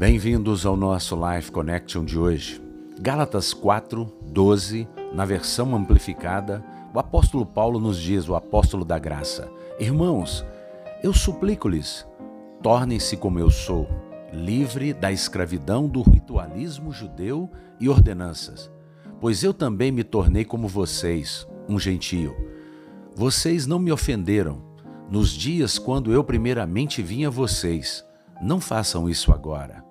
Bem-vindos ao nosso Life Connection de hoje. Gálatas 4, 12, na versão amplificada, o apóstolo Paulo nos diz, o apóstolo da graça: Irmãos, eu suplico-lhes, tornem-se como eu sou, livre da escravidão do ritualismo judeu e ordenanças, pois eu também me tornei como vocês, um gentio. Vocês não me ofenderam nos dias quando eu primeiramente vim a vocês. Não façam isso agora.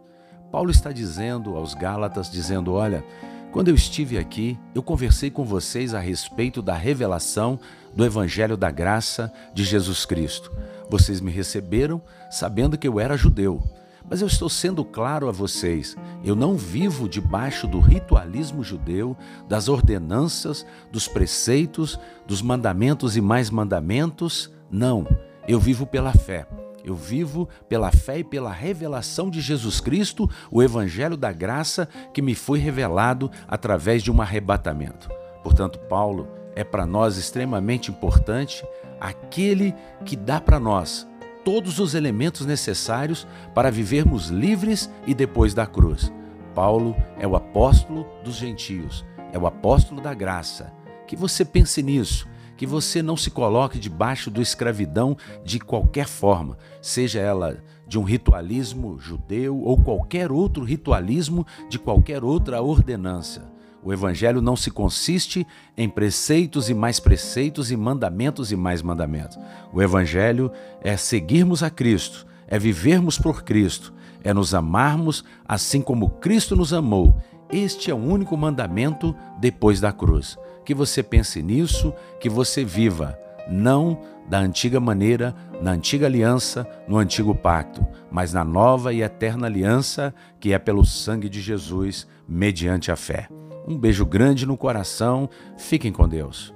Paulo está dizendo aos Gálatas, dizendo: Olha, quando eu estive aqui, eu conversei com vocês a respeito da revelação do Evangelho da Graça de Jesus Cristo. Vocês me receberam sabendo que eu era judeu. Mas eu estou sendo claro a vocês: eu não vivo debaixo do ritualismo judeu, das ordenanças, dos preceitos, dos mandamentos e mais mandamentos. Não, eu vivo pela fé. Eu vivo pela fé e pela revelação de Jesus Cristo, o Evangelho da graça que me foi revelado através de um arrebatamento. Portanto, Paulo é para nós extremamente importante aquele que dá para nós todos os elementos necessários para vivermos livres e depois da cruz. Paulo é o apóstolo dos gentios, é o apóstolo da graça. Que você pense nisso que você não se coloque debaixo da escravidão de qualquer forma, seja ela de um ritualismo judeu ou qualquer outro ritualismo de qualquer outra ordenança. O Evangelho não se consiste em preceitos e mais preceitos e mandamentos e mais mandamentos. O Evangelho é seguirmos a Cristo, é vivermos por Cristo, é nos amarmos assim como Cristo nos amou. Este é o único mandamento depois da cruz que você pense nisso, que você viva, não da antiga maneira, na antiga aliança, no antigo pacto, mas na nova e eterna aliança, que é pelo sangue de Jesus, mediante a fé. Um beijo grande no coração, fiquem com Deus.